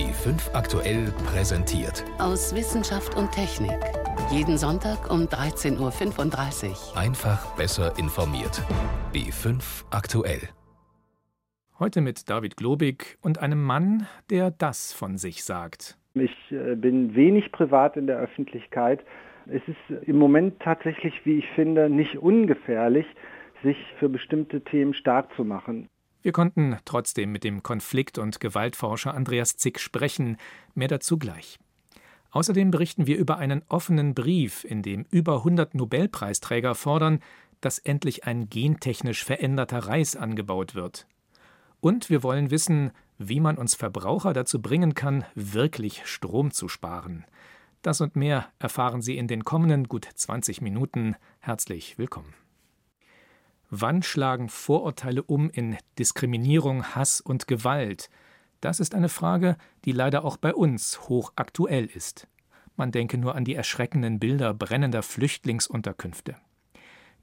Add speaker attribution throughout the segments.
Speaker 1: B5 aktuell präsentiert.
Speaker 2: Aus Wissenschaft und Technik. Jeden Sonntag um 13.35 Uhr.
Speaker 1: Einfach besser informiert. B5 aktuell.
Speaker 3: Heute mit David Globig und einem Mann, der das von sich sagt.
Speaker 4: Ich äh, bin wenig privat in der Öffentlichkeit. Es ist im Moment tatsächlich, wie ich finde, nicht ungefährlich, sich für bestimmte Themen stark zu machen.
Speaker 3: Wir konnten trotzdem mit dem Konflikt- und Gewaltforscher Andreas Zick sprechen. Mehr dazu gleich. Außerdem berichten wir über einen offenen Brief, in dem über 100 Nobelpreisträger fordern, dass endlich ein gentechnisch veränderter Reis angebaut wird. Und wir wollen wissen, wie man uns Verbraucher dazu bringen kann, wirklich Strom zu sparen. Das und mehr erfahren Sie in den kommenden gut 20 Minuten. Herzlich willkommen. Wann schlagen Vorurteile um in Diskriminierung, Hass und Gewalt? Das ist eine Frage, die leider auch bei uns hochaktuell ist. Man denke nur an die erschreckenden Bilder brennender Flüchtlingsunterkünfte.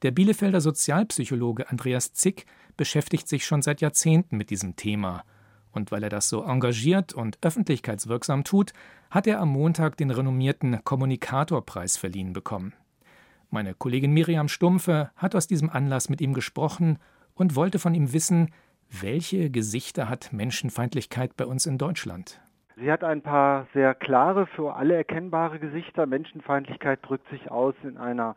Speaker 3: Der Bielefelder Sozialpsychologe Andreas Zick beschäftigt sich schon seit Jahrzehnten mit diesem Thema. Und weil er das so engagiert und öffentlichkeitswirksam tut, hat er am Montag den renommierten Kommunikatorpreis verliehen bekommen. Meine Kollegin Miriam Stumpfe hat aus diesem Anlass mit ihm gesprochen und wollte von ihm wissen, welche Gesichter hat Menschenfeindlichkeit bei uns in Deutschland?
Speaker 4: Sie hat ein paar sehr klare, für alle erkennbare Gesichter. Menschenfeindlichkeit drückt sich aus in einer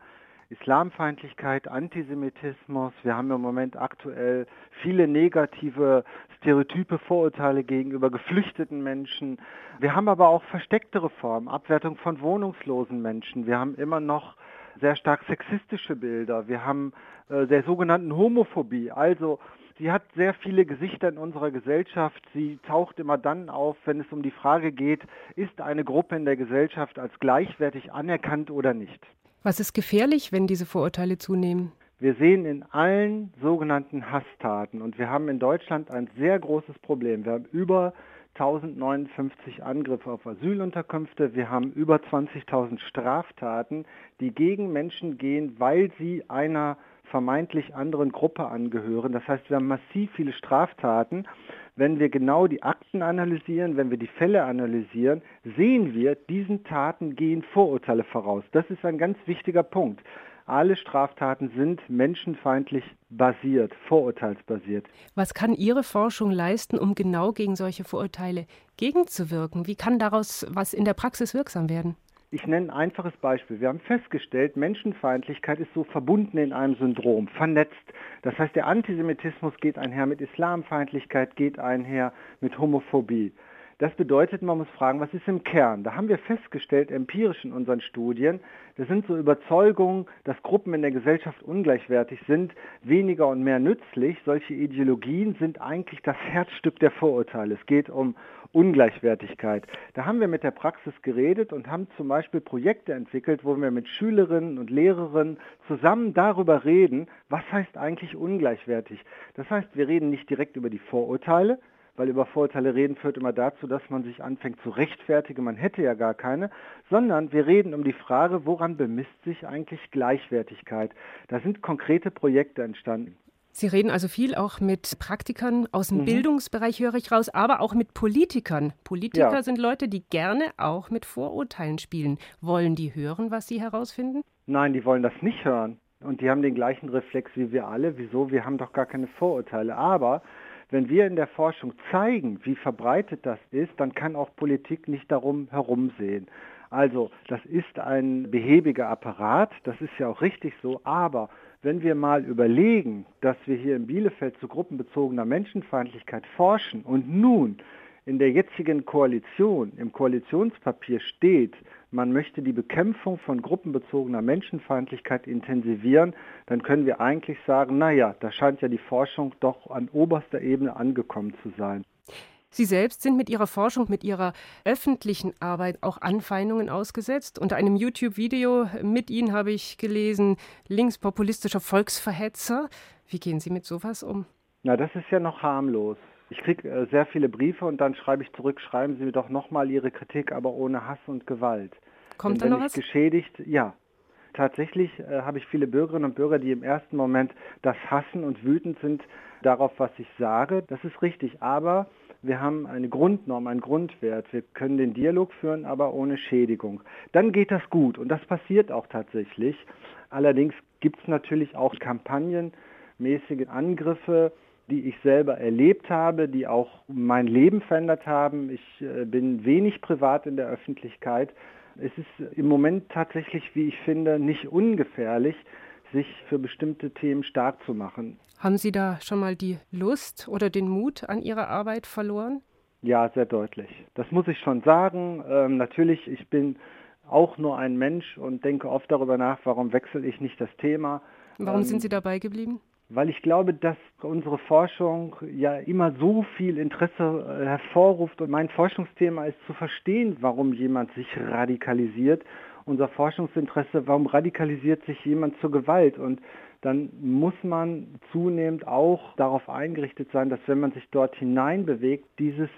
Speaker 4: Islamfeindlichkeit, Antisemitismus. Wir haben im Moment aktuell viele negative Stereotype, Vorurteile gegenüber geflüchteten Menschen. Wir haben aber auch verstecktere Formen, Abwertung von wohnungslosen Menschen. Wir haben immer noch sehr stark sexistische Bilder. Wir haben äh, der sogenannten Homophobie. Also sie hat sehr viele Gesichter in unserer Gesellschaft. Sie taucht immer dann auf, wenn es um die Frage geht, ist eine Gruppe in der Gesellschaft als gleichwertig anerkannt oder nicht.
Speaker 5: Was ist gefährlich, wenn diese Vorurteile zunehmen?
Speaker 4: Wir sehen in allen sogenannten Hasstaten, und wir haben in Deutschland ein sehr großes Problem. Wir haben über 1059 Angriffe auf Asylunterkünfte. Wir haben über 20.000 Straftaten, die gegen Menschen gehen, weil sie einer vermeintlich anderen Gruppe angehören. Das heißt, wir haben massiv viele Straftaten. Wenn wir genau die Akten analysieren, wenn wir die Fälle analysieren, sehen wir, diesen Taten gehen Vorurteile voraus. Das ist ein ganz wichtiger Punkt alle Straftaten sind menschenfeindlich basiert, vorurteilsbasiert.
Speaker 5: Was kann Ihre Forschung leisten, um genau gegen solche Vorurteile gegenzuwirken? Wie kann daraus was in der Praxis wirksam werden?
Speaker 4: Ich nenne ein einfaches Beispiel. Wir haben festgestellt, Menschenfeindlichkeit ist so verbunden in einem Syndrom, vernetzt. Das heißt, der Antisemitismus geht einher mit Islamfeindlichkeit, geht einher mit Homophobie. Das bedeutet, man muss fragen, was ist im Kern? Da haben wir festgestellt, empirisch in unseren Studien, das sind so Überzeugungen, dass Gruppen in der Gesellschaft ungleichwertig sind, weniger und mehr nützlich. Solche Ideologien sind eigentlich das Herzstück der Vorurteile. Es geht um Ungleichwertigkeit. Da haben wir mit der Praxis geredet und haben zum Beispiel Projekte entwickelt, wo wir mit Schülerinnen und Lehrerinnen zusammen darüber reden, was heißt eigentlich ungleichwertig. Das heißt, wir reden nicht direkt über die Vorurteile, weil über Vorurteile reden führt immer dazu, dass man sich anfängt zu rechtfertigen, man hätte ja gar keine, sondern wir reden um die Frage, woran bemisst sich eigentlich Gleichwertigkeit. Da sind konkrete Projekte entstanden.
Speaker 5: Sie reden also viel auch mit Praktikern aus dem mhm. Bildungsbereich, höre ich raus, aber auch mit Politikern. Politiker ja. sind Leute, die gerne auch mit Vorurteilen spielen. Wollen die hören, was sie herausfinden?
Speaker 4: Nein, die wollen das nicht hören. Und die haben den gleichen Reflex wie wir alle. Wieso? Wir haben doch gar keine Vorurteile. Aber wenn wir in der Forschung zeigen, wie verbreitet das ist, dann kann auch Politik nicht darum herumsehen. Also das ist ein behäbiger Apparat, das ist ja auch richtig so, aber wenn wir mal überlegen, dass wir hier in Bielefeld zu gruppenbezogener Menschenfeindlichkeit forschen und nun in der jetzigen Koalition, im Koalitionspapier steht, man möchte die Bekämpfung von gruppenbezogener Menschenfeindlichkeit intensivieren, dann können wir eigentlich sagen, naja, da scheint ja die Forschung doch an oberster Ebene angekommen zu sein.
Speaker 5: Sie selbst sind mit Ihrer Forschung, mit Ihrer öffentlichen Arbeit auch Anfeindungen ausgesetzt. Unter einem YouTube-Video mit Ihnen habe ich gelesen, linkspopulistischer Volksverhetzer. Wie gehen Sie mit sowas um?
Speaker 4: Na, das ist ja noch harmlos. Ich kriege äh, sehr viele Briefe und dann schreibe ich zurück, schreiben Sie mir doch nochmal Ihre Kritik, aber ohne Hass und Gewalt.
Speaker 5: Kommt da noch was?
Speaker 4: Geschädigt, ja. Tatsächlich äh, habe ich viele Bürgerinnen und Bürger, die im ersten Moment das hassen und wütend sind darauf, was ich sage. Das ist richtig, aber wir haben eine Grundnorm, einen Grundwert. Wir können den Dialog führen, aber ohne Schädigung. Dann geht das gut und das passiert auch tatsächlich. Allerdings gibt es natürlich auch kampagnenmäßige Angriffe, die ich selber erlebt habe, die auch mein Leben verändert haben. Ich äh, bin wenig privat in der Öffentlichkeit. Es ist im Moment tatsächlich, wie ich finde, nicht ungefährlich, sich für bestimmte Themen stark zu machen.
Speaker 5: Haben Sie da schon mal die Lust oder den Mut an Ihrer Arbeit verloren?
Speaker 4: Ja, sehr deutlich. Das muss ich schon sagen. Ähm, natürlich, ich bin auch nur ein Mensch und denke oft darüber nach, warum wechsle ich nicht das Thema.
Speaker 5: Warum ähm, sind Sie dabei geblieben?
Speaker 4: Weil ich glaube, dass unsere Forschung ja immer so viel Interesse äh, hervorruft und mein Forschungsthema ist zu verstehen, warum jemand sich radikalisiert. Unser Forschungsinteresse, warum radikalisiert sich jemand zur Gewalt? Und dann muss man zunehmend auch darauf eingerichtet sein, dass wenn man sich dort hineinbewegt, dieses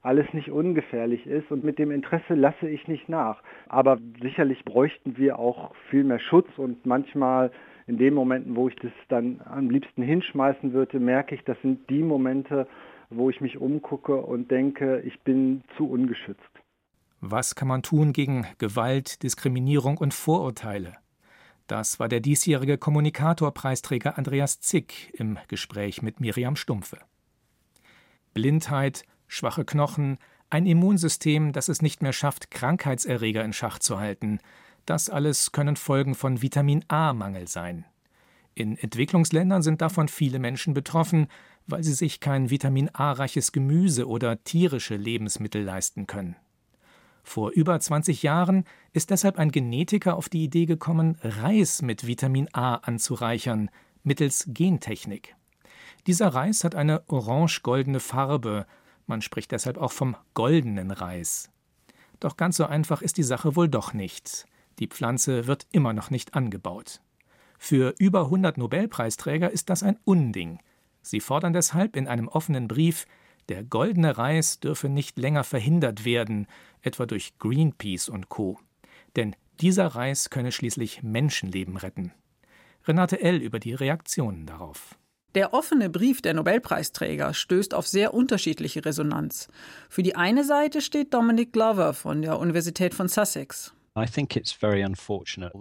Speaker 4: alles nicht ungefährlich ist und mit dem Interesse lasse ich nicht nach. Aber sicherlich bräuchten wir auch viel mehr Schutz und manchmal in den Momenten, wo ich das dann am liebsten hinschmeißen würde, merke ich, das sind die Momente, wo ich mich umgucke und denke, ich bin zu ungeschützt.
Speaker 3: Was kann man tun gegen Gewalt, Diskriminierung und Vorurteile? Das war der diesjährige Kommunikatorpreisträger Andreas Zick im Gespräch mit Miriam Stumpfe. Blindheit, schwache Knochen, ein Immunsystem, das es nicht mehr schafft, Krankheitserreger in Schach zu halten, das alles können Folgen von Vitamin A-Mangel sein. In Entwicklungsländern sind davon viele Menschen betroffen, weil sie sich kein Vitamin A-reiches Gemüse oder tierische Lebensmittel leisten können. Vor über 20 Jahren ist deshalb ein Genetiker auf die Idee gekommen, Reis mit Vitamin A anzureichern, mittels Gentechnik. Dieser Reis hat eine orange-goldene Farbe, man spricht deshalb auch vom goldenen Reis. Doch ganz so einfach ist die Sache wohl doch nicht. Die Pflanze wird immer noch nicht angebaut. Für über 100 Nobelpreisträger ist das ein Unding. Sie fordern deshalb in einem offenen Brief, der goldene Reis dürfe nicht länger verhindert werden, etwa durch Greenpeace und Co. Denn dieser Reis könne schließlich Menschenleben retten. Renate L. über die Reaktionen darauf.
Speaker 6: Der offene Brief der Nobelpreisträger stößt auf sehr unterschiedliche Resonanz. Für die eine Seite steht Dominic Glover von der Universität von Sussex.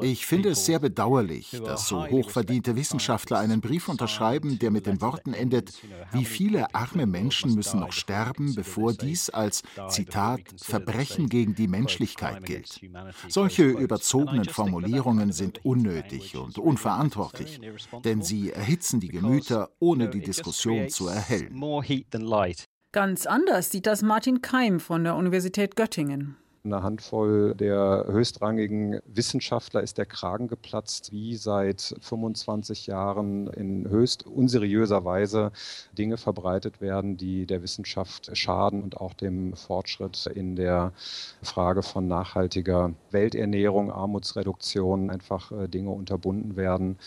Speaker 7: Ich finde es sehr bedauerlich, dass so hochverdiente Wissenschaftler einen Brief unterschreiben, der mit den Worten endet, wie viele arme Menschen müssen noch sterben, bevor dies als, Zitat, Verbrechen gegen die Menschlichkeit gilt. Solche überzogenen Formulierungen sind unnötig und unverantwortlich, denn sie erhitzen die Gemüter, ohne die Diskussion zu erhellen.
Speaker 6: Ganz anders sieht das Martin Keim von der Universität Göttingen
Speaker 8: einer Handvoll der höchstrangigen Wissenschaftler ist der Kragen geplatzt, wie seit 25 Jahren in höchst unseriöser Weise Dinge verbreitet werden, die der Wissenschaft schaden und auch dem Fortschritt in der Frage von nachhaltiger Welternährung, Armutsreduktion, einfach äh, Dinge unterbunden werden,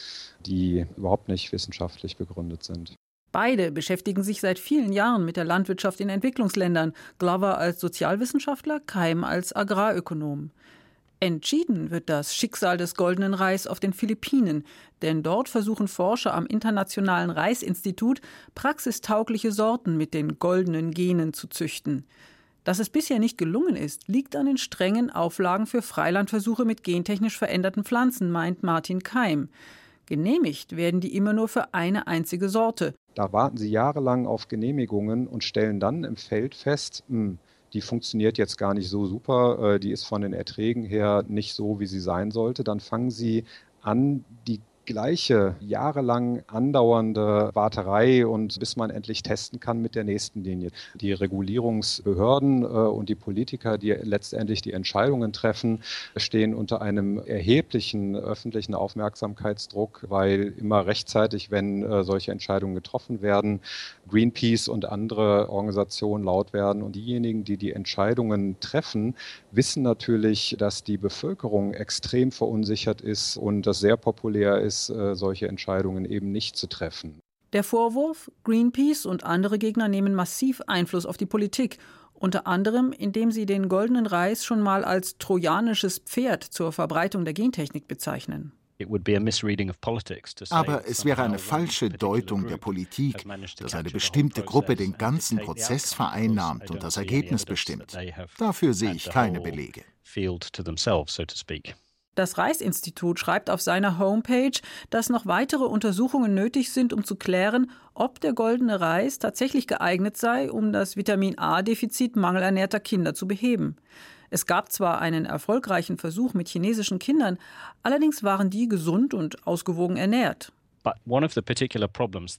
Speaker 8: die überhaupt nicht wissenschaftlich begründet sind.
Speaker 6: Beide beschäftigen sich seit vielen Jahren mit der Landwirtschaft in Entwicklungsländern, Glover als Sozialwissenschaftler, Keim als Agrarökonom. Entschieden wird das Schicksal des goldenen Reis auf den Philippinen, denn dort versuchen Forscher am Internationalen Reisinstitut praxistaugliche Sorten mit den goldenen Genen zu züchten. Dass es bisher nicht gelungen ist, liegt an den strengen Auflagen für Freilandversuche mit gentechnisch veränderten Pflanzen, meint Martin Keim. Genehmigt werden die immer nur für eine einzige Sorte.
Speaker 8: Da warten sie jahrelang auf Genehmigungen und stellen dann im Feld fest, mh, hm, die funktioniert jetzt gar nicht so super, äh, die ist von den Erträgen her nicht so, wie sie sein sollte. Dann fangen sie an, die gleiche jahrelang andauernde Warterei und bis man endlich testen kann mit der nächsten Linie. Die Regulierungsbehörden äh, und die Politiker, die letztendlich die Entscheidungen treffen, stehen unter einem erheblichen öffentlichen Aufmerksamkeitsdruck, weil immer rechtzeitig, wenn äh, solche Entscheidungen getroffen werden, Greenpeace und andere Organisationen laut werden und diejenigen, die die Entscheidungen treffen, wissen natürlich, dass die Bevölkerung extrem verunsichert ist und das sehr populär ist, ist, äh, solche Entscheidungen eben nicht zu treffen.
Speaker 6: Der Vorwurf, Greenpeace und andere Gegner nehmen massiv Einfluss auf die Politik Unter anderem, indem sie den goldenen Reis schon mal als trojanisches Pferd zur Verbreitung der Gentechnik bezeichnen.
Speaker 7: Aber es wäre eine falsche Deutung der Politik, dass eine bestimmte Gruppe den ganzen Prozess vereinnahmt und das Ergebnis bestimmt. Dafür sehe ich keine Belege.
Speaker 6: Das Reichsinstitut schreibt auf seiner Homepage, dass noch weitere Untersuchungen nötig sind, um zu klären, ob der goldene Reis tatsächlich geeignet sei, um das Vitamin A-Defizit mangelernährter Kinder zu beheben. Es gab zwar einen erfolgreichen Versuch mit chinesischen Kindern, allerdings waren die gesund und ausgewogen ernährt.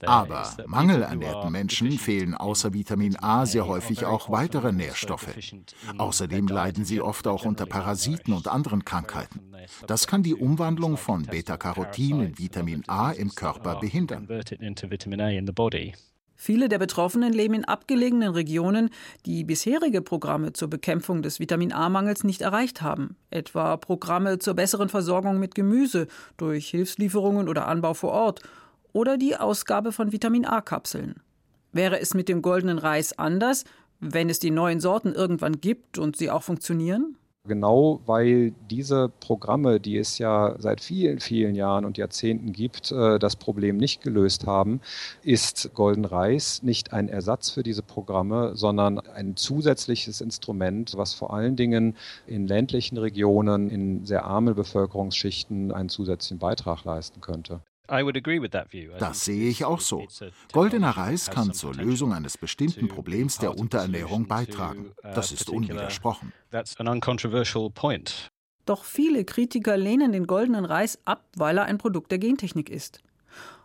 Speaker 7: Aber mangelernährten Menschen fehlen außer Vitamin A sehr häufig auch weitere Nährstoffe. Außerdem leiden sie oft auch unter Parasiten und anderen Krankheiten. Das kann die Umwandlung von Beta-Carotin in Vitamin A im Körper behindern.
Speaker 6: Viele der Betroffenen leben in abgelegenen Regionen, die bisherige Programme zur Bekämpfung des Vitamin A-Mangels nicht erreicht haben, etwa Programme zur besseren Versorgung mit Gemüse durch Hilfslieferungen oder Anbau vor Ort oder die Ausgabe von Vitamin A-Kapseln. Wäre es mit dem goldenen Reis anders, wenn es die neuen Sorten irgendwann gibt und sie auch funktionieren?
Speaker 8: Genau weil diese Programme, die es ja seit vielen, vielen Jahren und Jahrzehnten gibt, äh, das Problem nicht gelöst haben, ist Golden Reis nicht ein Ersatz für diese Programme, sondern ein zusätzliches Instrument, was vor allen Dingen in ländlichen Regionen, in sehr armen Bevölkerungsschichten einen zusätzlichen Beitrag leisten könnte.
Speaker 7: Das sehe ich auch so. Goldener Reis kann zur Lösung eines bestimmten Problems der Unterernährung beitragen. Uh, das ist unwidersprochen.
Speaker 6: Doch viele Kritiker lehnen den goldenen Reis ab, weil er ein Produkt der Gentechnik ist.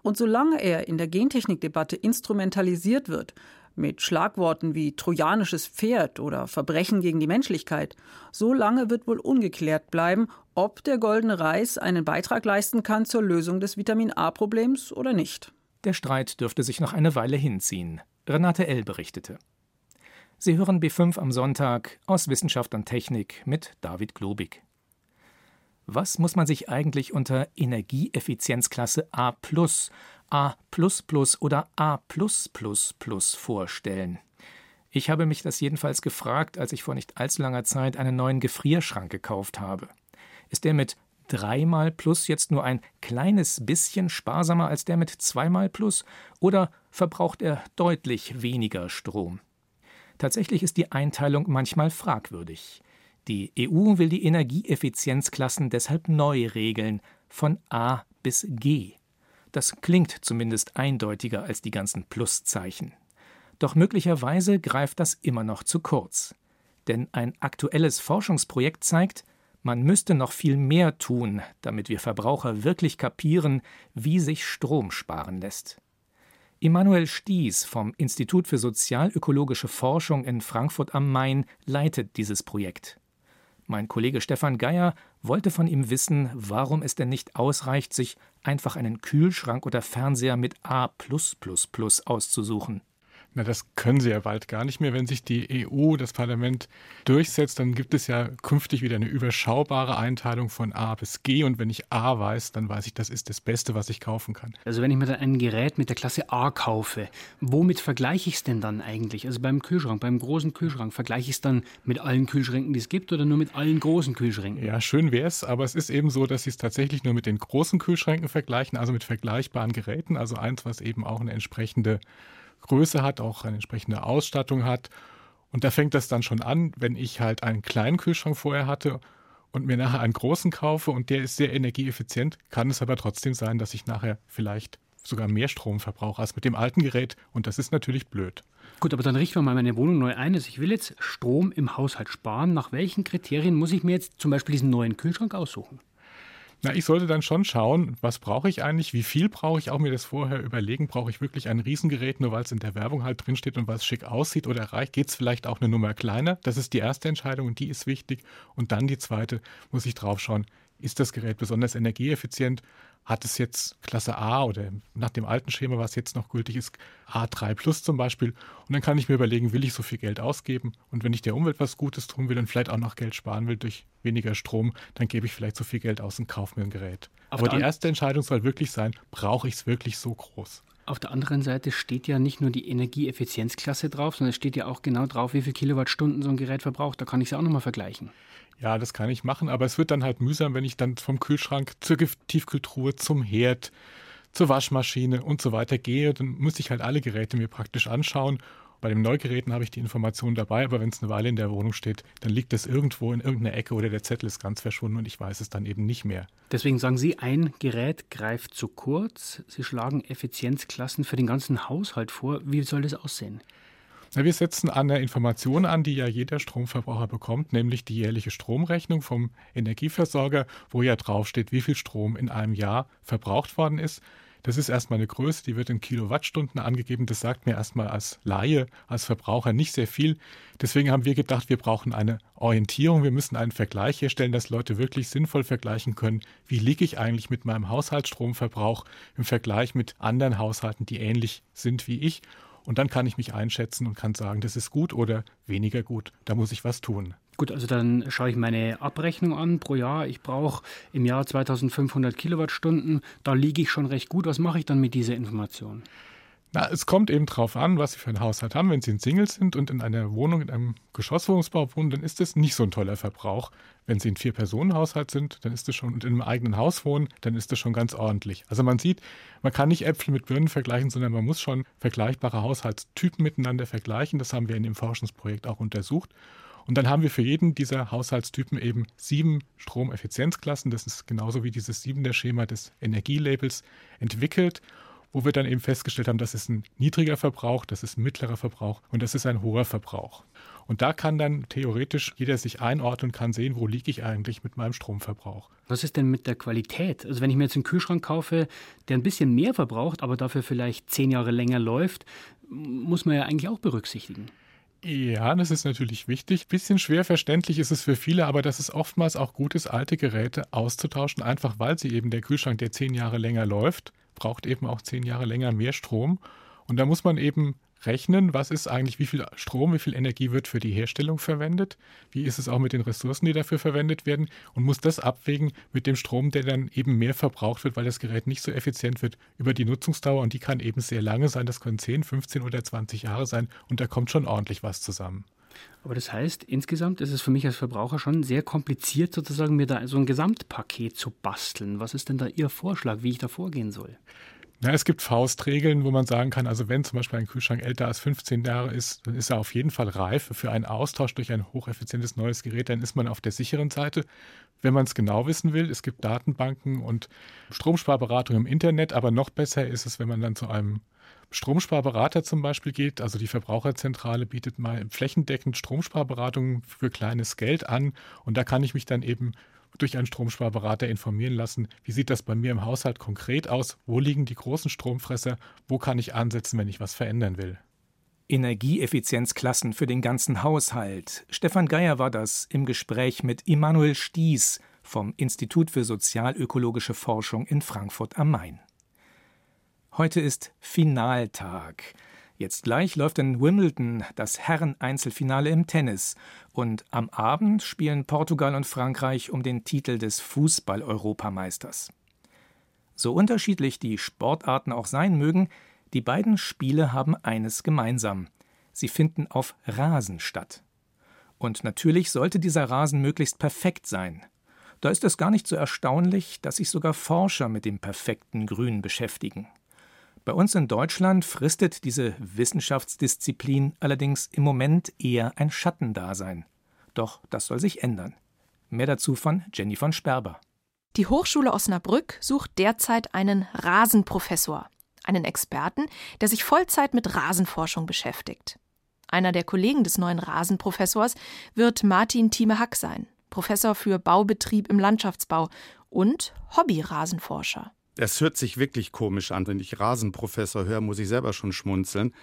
Speaker 6: Und solange er in der Gentechnikdebatte instrumentalisiert wird, mit Schlagworten wie trojanisches Pferd oder Verbrechen gegen die Menschlichkeit, so lange wird wohl ungeklärt bleiben, ob der goldene Reis einen Beitrag leisten kann zur Lösung des Vitamin A-Problems oder nicht.
Speaker 3: Der Streit dürfte sich noch eine Weile hinziehen. Renate L. berichtete. Sie hören B5 am Sonntag aus Wissenschaft und Technik mit David Globig. Was muss man sich eigentlich unter Energieeffizienzklasse A, A oder A vorstellen? Ich habe mich das jedenfalls gefragt, als ich vor nicht allzu langer Zeit einen neuen Gefrierschrank gekauft habe. Ist der mit dreimal Plus jetzt nur ein kleines bisschen sparsamer als der mit zweimal Plus oder verbraucht er deutlich weniger Strom? Tatsächlich ist die Einteilung manchmal fragwürdig. Die EU will die Energieeffizienzklassen deshalb neu regeln, von A bis G. Das klingt zumindest eindeutiger als die ganzen Pluszeichen. Doch möglicherweise greift das immer noch zu kurz. Denn ein aktuelles Forschungsprojekt zeigt, man müsste noch viel mehr tun, damit wir Verbraucher wirklich kapieren, wie sich Strom sparen lässt. Immanuel Sties vom Institut für sozialökologische Forschung in Frankfurt am Main leitet dieses Projekt. Mein Kollege Stefan Geier wollte von ihm wissen, warum es denn nicht ausreicht, sich einfach einen Kühlschrank oder Fernseher mit A auszusuchen.
Speaker 9: Na, das können sie ja bald gar nicht mehr. Wenn sich die EU, das Parlament durchsetzt, dann gibt es ja künftig wieder eine überschaubare Einteilung von A bis G. Und wenn ich A weiß, dann weiß ich, das ist das Beste, was ich kaufen kann.
Speaker 10: Also wenn ich mir dann ein Gerät mit der Klasse A kaufe, womit vergleiche ich es denn dann eigentlich? Also beim Kühlschrank, beim großen Kühlschrank, vergleiche ich es dann mit allen Kühlschränken, die es gibt oder nur mit allen großen Kühlschränken?
Speaker 9: Ja, schön wäre es, aber es ist eben so, dass sie es tatsächlich nur mit den großen Kühlschränken vergleichen, also mit vergleichbaren Geräten, also eins, was eben auch eine entsprechende Größe hat, auch eine entsprechende Ausstattung hat. Und da fängt das dann schon an, wenn ich halt einen kleinen Kühlschrank vorher hatte und mir nachher einen großen kaufe und der ist sehr energieeffizient, kann es aber trotzdem sein, dass ich nachher vielleicht sogar mehr Strom verbrauche als mit dem alten Gerät und das ist natürlich blöd.
Speaker 10: Gut, aber dann richten wir mal meine Wohnung neu ein. Also ich will jetzt Strom im Haushalt sparen. Nach welchen Kriterien muss ich mir jetzt zum Beispiel diesen neuen Kühlschrank aussuchen?
Speaker 9: Na, ich sollte dann schon schauen, was brauche ich eigentlich, wie viel brauche ich, auch mir das vorher überlegen, brauche ich wirklich ein Riesengerät, nur weil es in der Werbung halt drinsteht und was schick aussieht oder reicht, geht es vielleicht auch eine Nummer kleiner? Das ist die erste Entscheidung und die ist wichtig. Und dann die zweite, muss ich drauf schauen, ist das Gerät besonders energieeffizient? Hat es jetzt Klasse A oder nach dem alten Schema, was jetzt noch gültig ist, A3 Plus zum Beispiel? Und dann kann ich mir überlegen, will ich so viel Geld ausgeben? Und wenn ich der Umwelt was Gutes tun will und vielleicht auch noch Geld sparen will durch weniger Strom, dann gebe ich vielleicht so viel Geld aus und kaufe mir ein Gerät. Aber, Aber die erste Entscheidung soll wirklich sein, brauche ich es wirklich so groß?
Speaker 10: Auf der anderen Seite steht ja nicht nur die Energieeffizienzklasse drauf, sondern es steht ja auch genau drauf, wie viel Kilowattstunden so ein Gerät verbraucht. Da kann ich es auch nochmal vergleichen.
Speaker 9: Ja, das kann ich machen, aber es wird dann halt mühsam, wenn ich dann vom Kühlschrank zur Tiefkühltruhe zum Herd, zur Waschmaschine und so weiter gehe. Dann muss ich halt alle Geräte mir praktisch anschauen bei den Neugeräten habe ich die Information dabei, aber wenn es eine Weile in der Wohnung steht, dann liegt das irgendwo in irgendeiner Ecke oder der Zettel ist ganz verschwunden und ich weiß es dann eben nicht mehr.
Speaker 10: Deswegen sagen Sie, ein Gerät greift zu kurz. Sie schlagen Effizienzklassen für den ganzen Haushalt vor. Wie soll das aussehen?
Speaker 9: Wir setzen an der Information an, die ja jeder Stromverbraucher bekommt, nämlich die jährliche Stromrechnung vom Energieversorger, wo ja draufsteht, wie viel Strom in einem Jahr verbraucht worden ist. Das ist erstmal eine Größe, die wird in Kilowattstunden angegeben. Das sagt mir erstmal als Laie, als Verbraucher nicht sehr viel. Deswegen haben wir gedacht, wir brauchen eine Orientierung. Wir müssen einen Vergleich herstellen, dass Leute wirklich sinnvoll vergleichen können, wie liege ich eigentlich mit meinem Haushaltsstromverbrauch im Vergleich mit anderen Haushalten, die ähnlich sind wie ich. Und dann kann ich mich einschätzen und kann sagen, das ist gut oder weniger gut. Da muss ich was tun.
Speaker 10: Gut, also dann schaue ich meine Abrechnung an pro Jahr. Ich brauche im Jahr 2500 Kilowattstunden. Da liege ich schon recht gut. Was mache ich dann mit dieser Information?
Speaker 9: Na, es kommt eben darauf an, was Sie für einen Haushalt haben. Wenn Sie ein Single sind und in einer Wohnung, in einem Geschosswohnungsbau wohnen, dann ist das nicht so ein toller Verbrauch. Wenn Sie ein Vier-Personen-Haushalt sind, dann ist das schon, und in einem eigenen Haus wohnen, dann ist das schon ganz ordentlich. Also man sieht, man kann nicht Äpfel mit Birnen vergleichen, sondern man muss schon vergleichbare Haushaltstypen miteinander vergleichen. Das haben wir in dem Forschungsprojekt auch untersucht. Und dann haben wir für jeden dieser Haushaltstypen eben sieben Stromeffizienzklassen. Das ist genauso wie dieses siebende Schema des Energielabels entwickelt, wo wir dann eben festgestellt haben, das ist ein niedriger Verbrauch, das ist ein mittlerer Verbrauch und das ist ein hoher Verbrauch. Und da kann dann theoretisch jeder sich einordnen und kann sehen, wo liege ich eigentlich mit meinem Stromverbrauch.
Speaker 10: Was ist denn mit der Qualität? Also wenn ich mir jetzt einen Kühlschrank kaufe, der ein bisschen mehr verbraucht, aber dafür vielleicht zehn Jahre länger läuft, muss man ja eigentlich auch berücksichtigen.
Speaker 9: Ja, das ist natürlich wichtig. Bisschen schwer verständlich ist es für viele, aber dass es oftmals auch gut ist, alte Geräte auszutauschen, einfach weil sie eben der Kühlschrank, der zehn Jahre länger läuft, braucht eben auch zehn Jahre länger mehr Strom. Und da muss man eben rechnen, was ist eigentlich, wie viel Strom, wie viel Energie wird für die Herstellung verwendet, wie ist es auch mit den Ressourcen, die dafür verwendet werden? Und muss das abwägen mit dem Strom, der dann eben mehr verbraucht wird, weil das Gerät nicht so effizient wird über die Nutzungsdauer. Und die kann eben sehr lange sein, das können 10, 15 oder 20 Jahre sein. Und da kommt schon ordentlich was zusammen.
Speaker 10: Aber das heißt, insgesamt ist es für mich als Verbraucher schon sehr kompliziert, sozusagen mir da so ein Gesamtpaket zu basteln. Was ist denn da Ihr Vorschlag, wie ich da vorgehen soll?
Speaker 9: Ja, es gibt Faustregeln, wo man sagen kann, also wenn zum Beispiel ein Kühlschrank älter als 15 Jahre ist, dann ist er auf jeden Fall reif für einen Austausch durch ein hocheffizientes neues Gerät, dann ist man auf der sicheren Seite. Wenn man es genau wissen will, es gibt Datenbanken und Stromsparberatung im Internet, aber noch besser ist es, wenn man dann zu einem Stromsparberater zum Beispiel geht. Also die Verbraucherzentrale bietet mal flächendeckend Stromsparberatung für kleines Geld an und da kann ich mich dann eben durch einen Stromsparberater informieren lassen, wie sieht das bei mir im Haushalt konkret aus, wo liegen die großen Stromfresser, wo kann ich ansetzen, wenn ich was verändern will.
Speaker 3: Energieeffizienzklassen für den ganzen Haushalt. Stefan Geier war das im Gespräch mit Immanuel Stieß vom Institut für sozialökologische Forschung in Frankfurt am Main. Heute ist Finaltag. Jetzt gleich läuft in Wimbledon das Herren-Einzelfinale im Tennis und am Abend spielen Portugal und Frankreich um den Titel des Fußball-Europameisters. So unterschiedlich die Sportarten auch sein mögen, die beiden Spiele haben eines gemeinsam. Sie finden auf Rasen statt. Und natürlich sollte dieser Rasen möglichst perfekt sein. Da ist es gar nicht so erstaunlich, dass sich sogar Forscher mit dem perfekten Grün beschäftigen. Bei uns in Deutschland fristet diese Wissenschaftsdisziplin allerdings im Moment eher ein Schattendasein. Doch das soll sich ändern. Mehr dazu von Jenny von Sperber.
Speaker 11: Die Hochschule Osnabrück sucht derzeit einen Rasenprofessor, einen Experten, der sich Vollzeit mit Rasenforschung beschäftigt. Einer der Kollegen des neuen Rasenprofessors wird Martin Thieme-Hack sein, Professor für Baubetrieb im Landschaftsbau und Hobby-Rasenforscher.
Speaker 12: Es hört sich wirklich komisch an. Wenn ich Rasenprofessor höre, muss ich selber schon schmunzeln.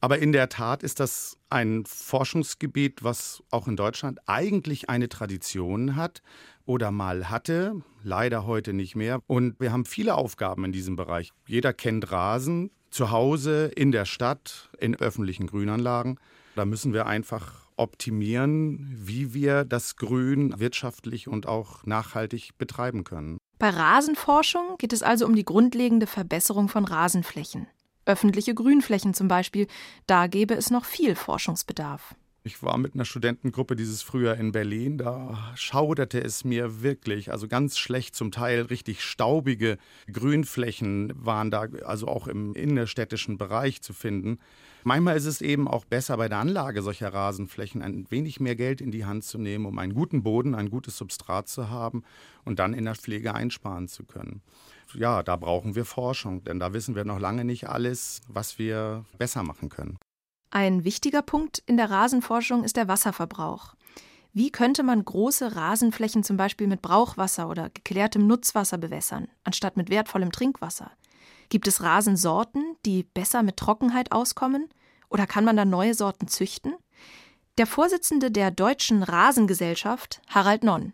Speaker 12: Aber in der Tat ist das ein Forschungsgebiet, was auch in Deutschland eigentlich eine Tradition hat oder mal hatte, leider heute nicht mehr. Und wir haben viele Aufgaben in diesem Bereich. Jeder kennt Rasen, zu Hause, in der Stadt, in öffentlichen Grünanlagen. Da müssen wir einfach optimieren, wie wir das Grün wirtschaftlich und auch nachhaltig betreiben können.
Speaker 11: Bei Rasenforschung geht es also um die grundlegende Verbesserung von Rasenflächen. Öffentliche Grünflächen zum Beispiel, da gäbe es noch viel Forschungsbedarf.
Speaker 12: Ich war mit einer Studentengruppe dieses Frühjahr in Berlin. Da schauderte es mir wirklich. Also ganz schlecht, zum Teil richtig staubige Grünflächen waren da, also auch im innerstädtischen Bereich zu finden. Manchmal ist es eben auch besser, bei der Anlage solcher Rasenflächen ein wenig mehr Geld in die Hand zu nehmen, um einen guten Boden, ein gutes Substrat zu haben und dann in der Pflege einsparen zu können. Ja, da brauchen wir Forschung, denn da wissen wir noch lange nicht alles, was wir besser machen können.
Speaker 11: Ein wichtiger Punkt in der Rasenforschung ist der Wasserverbrauch. Wie könnte man große Rasenflächen zum Beispiel mit Brauchwasser oder geklärtem Nutzwasser bewässern, anstatt mit wertvollem Trinkwasser? Gibt es Rasensorten, die besser mit Trockenheit auskommen? Oder kann man da neue Sorten züchten? Der Vorsitzende der Deutschen Rasengesellschaft, Harald Nonn.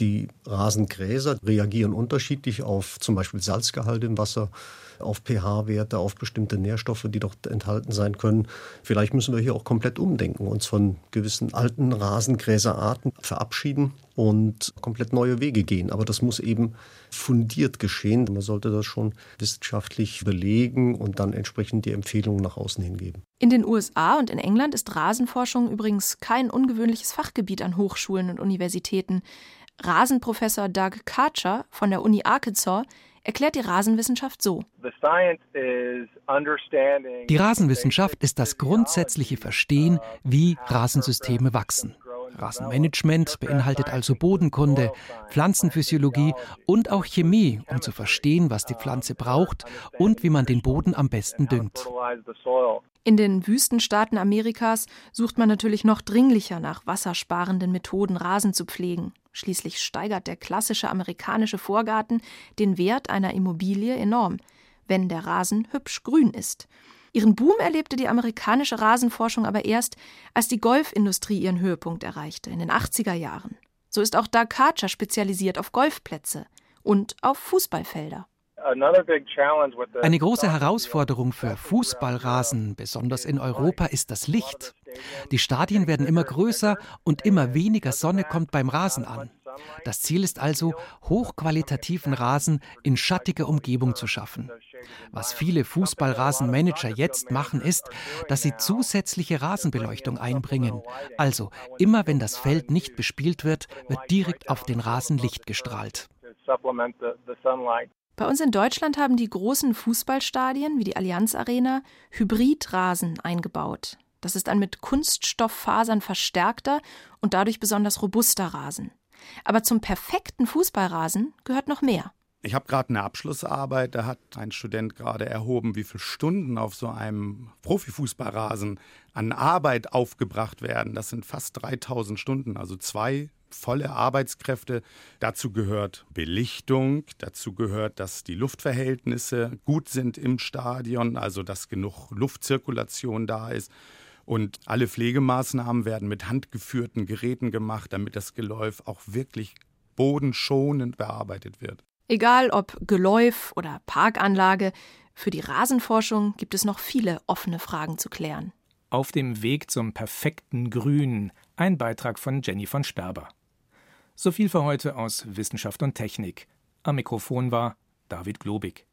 Speaker 13: Die Rasengräser reagieren unterschiedlich auf zum Beispiel Salzgehalt im Wasser, auf pH-Werte, auf bestimmte Nährstoffe, die dort enthalten sein können. Vielleicht müssen wir hier auch komplett umdenken, uns von gewissen alten Rasengräserarten verabschieden und komplett neue Wege gehen. Aber das muss eben fundiert geschehen. Man sollte das schon wissenschaftlich belegen und dann entsprechend die Empfehlungen nach außen hingeben.
Speaker 11: In den USA und in England ist Rasenforschung übrigens kein ungewöhnliches Fachgebiet an Hochschulen und Universitäten. Rasenprofessor Doug Karcher von der Uni Arkansas erklärt die Rasenwissenschaft so.
Speaker 14: Die Rasenwissenschaft ist das grundsätzliche Verstehen, wie Rasensysteme wachsen. Rasenmanagement beinhaltet also Bodenkunde, Pflanzenphysiologie und auch Chemie, um zu verstehen, was die Pflanze braucht und wie man den Boden am besten düngt.
Speaker 11: In den Wüstenstaaten Amerikas sucht man natürlich noch dringlicher nach wassersparenden Methoden, Rasen zu pflegen. Schließlich steigert der klassische amerikanische Vorgarten den Wert einer Immobilie enorm, wenn der Rasen hübsch grün ist. Ihren Boom erlebte die amerikanische Rasenforschung aber erst, als die Golfindustrie ihren Höhepunkt erreichte, in den 80er Jahren. So ist auch Doug Karcher spezialisiert auf Golfplätze und auf Fußballfelder.
Speaker 14: Eine große Herausforderung für Fußballrasen, besonders in Europa, ist das Licht. Die Stadien werden immer größer und immer weniger Sonne kommt beim Rasen an. Das Ziel ist also, hochqualitativen Rasen in schattiger Umgebung zu schaffen. Was viele Fußballrasenmanager jetzt machen, ist, dass sie zusätzliche Rasenbeleuchtung einbringen. Also, immer wenn das Feld nicht bespielt wird, wird direkt auf den Rasen Licht gestrahlt.
Speaker 11: Bei uns in Deutschland haben die großen Fußballstadien wie die Allianz Arena Hybridrasen eingebaut. Das ist ein mit Kunststofffasern verstärkter und dadurch besonders robuster Rasen. Aber zum perfekten Fußballrasen gehört noch mehr.
Speaker 12: Ich habe gerade eine Abschlussarbeit, da hat ein Student gerade erhoben, wie viele Stunden auf so einem Profifußballrasen an Arbeit aufgebracht werden. Das sind fast 3000 Stunden, also zwei volle Arbeitskräfte. Dazu gehört Belichtung, dazu gehört, dass die Luftverhältnisse gut sind im Stadion, also dass genug Luftzirkulation da ist. Und alle Pflegemaßnahmen werden mit handgeführten Geräten gemacht, damit das Geläuf auch wirklich bodenschonend bearbeitet wird.
Speaker 11: Egal ob Geläuf oder Parkanlage, für die Rasenforschung gibt es noch viele offene Fragen zu klären.
Speaker 3: Auf dem Weg zum perfekten Grün, ein Beitrag von Jenny von Sperber. So viel für heute aus Wissenschaft und Technik. Am Mikrofon war David Globig.